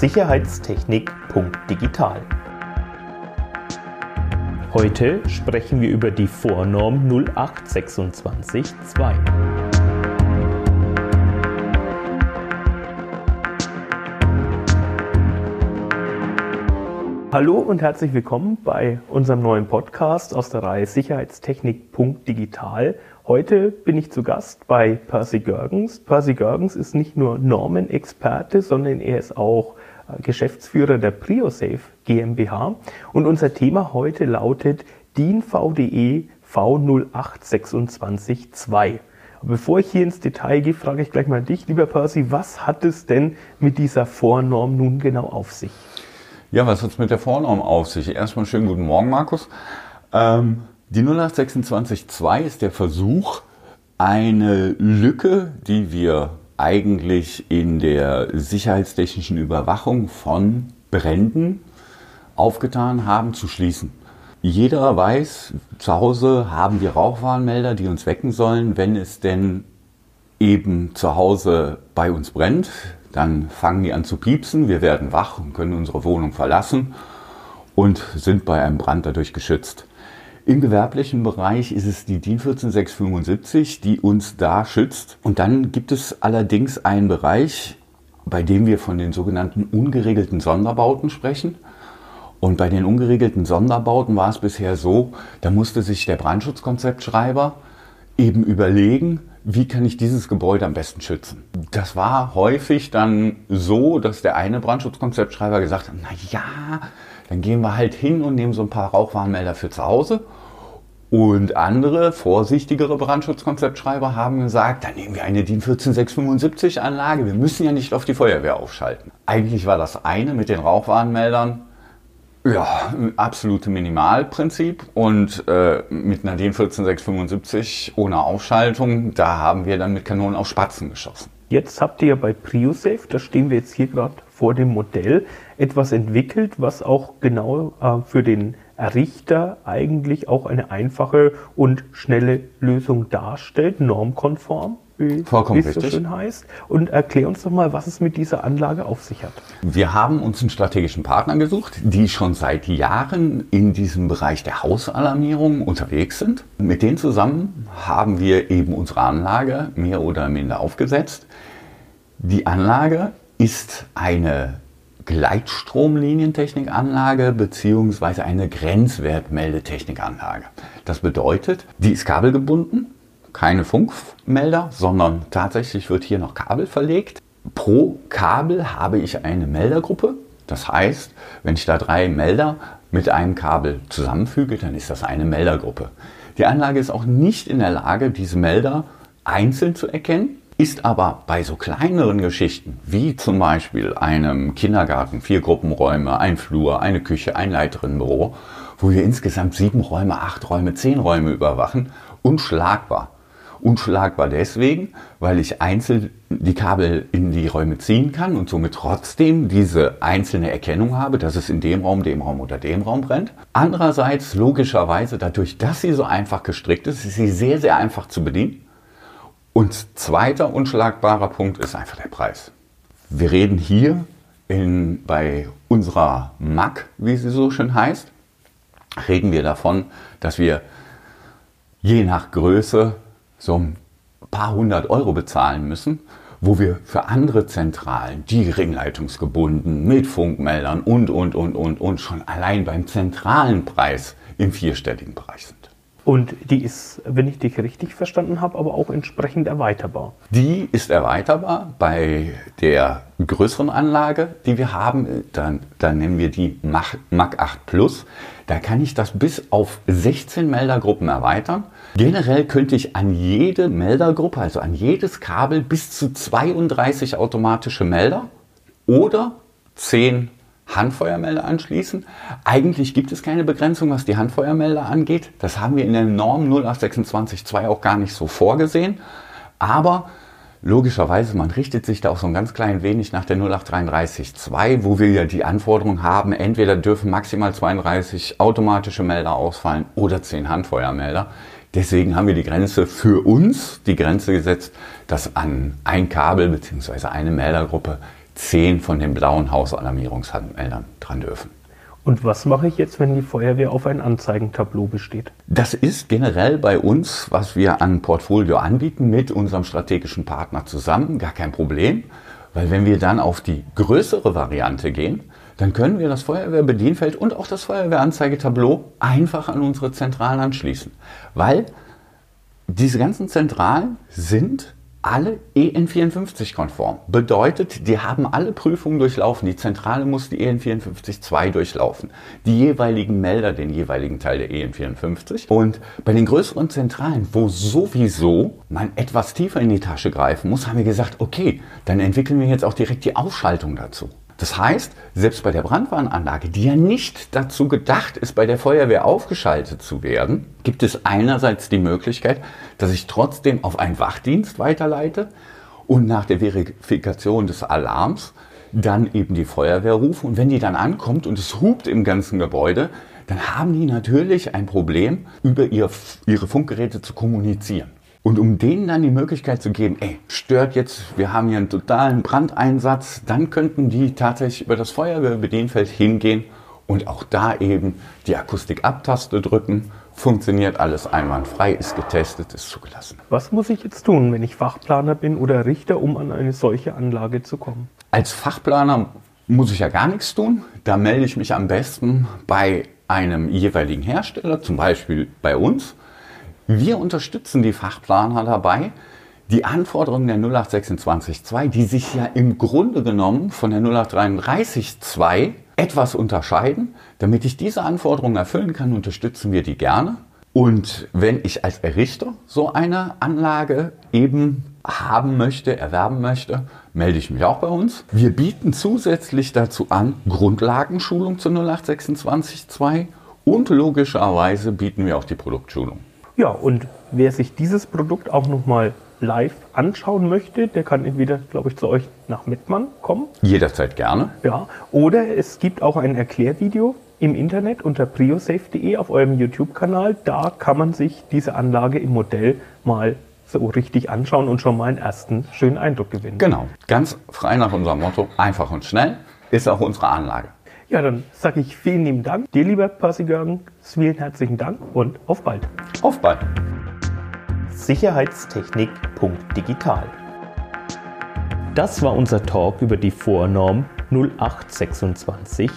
sicherheitstechnik.digital. Heute sprechen wir über die Vornorm 08262. Hallo und herzlich willkommen bei unserem neuen Podcast aus der Reihe Sicherheitstechnik.digital. Heute bin ich zu Gast bei Percy Görgens. Percy Görgens ist nicht nur Normenexperte, sondern er ist auch äh, Geschäftsführer der PrioSafe GmbH. Und unser Thema heute lautet DIN VDE V08262. Bevor ich hier ins Detail gehe, frage ich gleich mal dich, lieber Percy, was hat es denn mit dieser Vornorm nun genau auf sich? Ja, was hat es mit der Vornorm auf sich? Erstmal schönen guten Morgen, Markus. Ähm, die 08262 ist der Versuch, eine Lücke, die wir eigentlich in der sicherheitstechnischen Überwachung von Bränden aufgetan haben, zu schließen. Jeder weiß, zu Hause haben wir Rauchwarnmelder, die uns wecken sollen, wenn es denn eben zu Hause bei uns brennt. Dann fangen die an zu piepsen, wir werden wach und können unsere Wohnung verlassen und sind bei einem Brand dadurch geschützt. Im gewerblichen Bereich ist es die DIN 14675, die uns da schützt. Und dann gibt es allerdings einen Bereich, bei dem wir von den sogenannten ungeregelten Sonderbauten sprechen. Und bei den ungeregelten Sonderbauten war es bisher so, da musste sich der Brandschutzkonzeptschreiber eben überlegen, wie kann ich dieses Gebäude am besten schützen. Das war häufig dann so, dass der eine Brandschutzkonzeptschreiber gesagt hat, na ja, dann gehen wir halt hin und nehmen so ein paar Rauchwarnmelder für zu Hause. Und andere, vorsichtigere Brandschutzkonzeptschreiber haben gesagt, dann nehmen wir eine DIN 14675 Anlage. Wir müssen ja nicht auf die Feuerwehr aufschalten. Eigentlich war das eine mit den Rauchwarnmeldern ja, absolute Minimalprinzip und äh, mit einer DIN 14675 ohne Aufschaltung, da haben wir dann mit Kanonen auf Spatzen geschossen. Jetzt habt ihr bei PrioSafe, da stehen wir jetzt hier gerade vor dem Modell, etwas entwickelt, was auch genau äh, für den Errichter eigentlich auch eine einfache und schnelle Lösung darstellt, normkonform wie, es so schön heißt. Und erklär uns doch mal, was es mit dieser Anlage auf sich hat. Wir haben uns einen strategischen Partner gesucht, die schon seit Jahren in diesem Bereich der Hausalarmierung unterwegs sind. Mit denen zusammen haben wir eben unsere Anlage mehr oder minder aufgesetzt. Die Anlage ist eine Gleitstromlinientechnikanlage bzw. eine Grenzwertmeldetechnikanlage. Das bedeutet, die ist kabelgebunden keine Funkmelder, sondern tatsächlich wird hier noch Kabel verlegt. Pro Kabel habe ich eine Meldergruppe. Das heißt, wenn ich da drei Melder mit einem Kabel zusammenfüge, dann ist das eine Meldergruppe. Die Anlage ist auch nicht in der Lage, diese Melder einzeln zu erkennen, ist aber bei so kleineren Geschichten, wie zum Beispiel einem Kindergarten, vier Gruppenräume, ein Flur, eine Küche, ein Leiterinnenbüro, wo wir insgesamt sieben Räume, acht Räume, zehn Räume überwachen, unschlagbar. Unschlagbar deswegen, weil ich einzeln die Kabel in die Räume ziehen kann und somit trotzdem diese einzelne Erkennung habe, dass es in dem Raum, dem Raum oder dem Raum brennt. Andererseits logischerweise dadurch, dass sie so einfach gestrickt ist, ist sie sehr, sehr einfach zu bedienen. Und zweiter unschlagbarer Punkt ist einfach der Preis. Wir reden hier in, bei unserer MAC, wie sie so schön heißt, reden wir davon, dass wir je nach Größe so ein paar hundert Euro bezahlen müssen, wo wir für andere Zentralen, die ringleitungsgebunden, mit Funkmeldern und, und, und, und, und schon allein beim zentralen Preis im vierstelligen Bereich sind. Und die ist, wenn ich dich richtig verstanden habe, aber auch entsprechend erweiterbar. Die ist erweiterbar bei der größeren Anlage, die wir haben. Dann, dann nennen wir die Mach, Mac 8 Plus. Da kann ich das bis auf 16 Meldergruppen erweitern. Generell könnte ich an jede Meldergruppe, also an jedes Kabel, bis zu 32 automatische Melder oder 10 Handfeuermelder anschließen. Eigentlich gibt es keine Begrenzung, was die Handfeuermelder angeht. Das haben wir in der Norm 08262 auch gar nicht so vorgesehen. Aber logischerweise, man richtet sich da auch so ein ganz klein wenig nach der 08332, wo wir ja die Anforderung haben, entweder dürfen maximal 32 automatische Melder ausfallen oder 10 Handfeuermelder. Deswegen haben wir die Grenze für uns, die Grenze gesetzt, dass an ein Kabel bzw. eine Meldergruppe zehn von den blauen Hausalarmierungsmeldern dran dürfen. Und was mache ich jetzt, wenn die Feuerwehr auf ein Anzeigentableau besteht? Das ist generell bei uns, was wir an Portfolio anbieten, mit unserem strategischen Partner zusammen, gar kein Problem. Weil wenn wir dann auf die größere Variante gehen, dann können wir das Feuerwehrbedienfeld und auch das Feuerwehranzeigetableau einfach an unsere Zentralen anschließen. Weil diese ganzen Zentralen sind alle EN54-konform. Bedeutet, die haben alle Prüfungen durchlaufen. Die Zentrale muss die EN54-2 durchlaufen. Die jeweiligen Melder den jeweiligen Teil der EN54. Und bei den größeren Zentralen, wo sowieso man etwas tiefer in die Tasche greifen muss, haben wir gesagt, okay, dann entwickeln wir jetzt auch direkt die Ausschaltung dazu. Das heißt, selbst bei der Brandwarnanlage, die ja nicht dazu gedacht ist, bei der Feuerwehr aufgeschaltet zu werden, gibt es einerseits die Möglichkeit, dass ich trotzdem auf einen Wachdienst weiterleite und nach der Verifikation des Alarms dann eben die Feuerwehr rufe. Und wenn die dann ankommt und es hupt im ganzen Gebäude, dann haben die natürlich ein Problem, über ihr, ihre Funkgeräte zu kommunizieren. Und um denen dann die Möglichkeit zu geben, ey, stört jetzt, wir haben hier einen totalen Brandeinsatz, dann könnten die tatsächlich über das Feuerwehrbedienfeld hingehen und auch da eben die Akustik-Abtaste drücken. Funktioniert alles einwandfrei, ist getestet, ist zugelassen. Was muss ich jetzt tun, wenn ich Fachplaner bin oder Richter, um an eine solche Anlage zu kommen? Als Fachplaner muss ich ja gar nichts tun. Da melde ich mich am besten bei einem jeweiligen Hersteller, zum Beispiel bei uns. Wir unterstützen die Fachplaner dabei, die Anforderungen der 0826.2, die sich ja im Grunde genommen von der 0833.2 etwas unterscheiden. Damit ich diese Anforderungen erfüllen kann, unterstützen wir die gerne. Und wenn ich als Errichter so eine Anlage eben haben möchte, erwerben möchte, melde ich mich auch bei uns. Wir bieten zusätzlich dazu an Grundlagenschulung zur 0826.2 und logischerweise bieten wir auch die Produktschulung. Ja, und wer sich dieses Produkt auch nochmal live anschauen möchte, der kann entweder, glaube ich, zu euch nach Mettmann kommen. Jederzeit gerne. Ja, oder es gibt auch ein Erklärvideo im Internet unter priosafe.de auf eurem YouTube-Kanal. Da kann man sich diese Anlage im Modell mal so richtig anschauen und schon mal einen ersten schönen Eindruck gewinnen. Genau, ganz frei nach unserem Motto, einfach und schnell ist auch unsere Anlage. Ja, dann sage ich vielen lieben Dank. Dir, lieber Percy Görgen, vielen herzlichen Dank und auf bald. Auf bald. Sicherheitstechnik.digital. Das war unser Talk über die Vornorm 08262.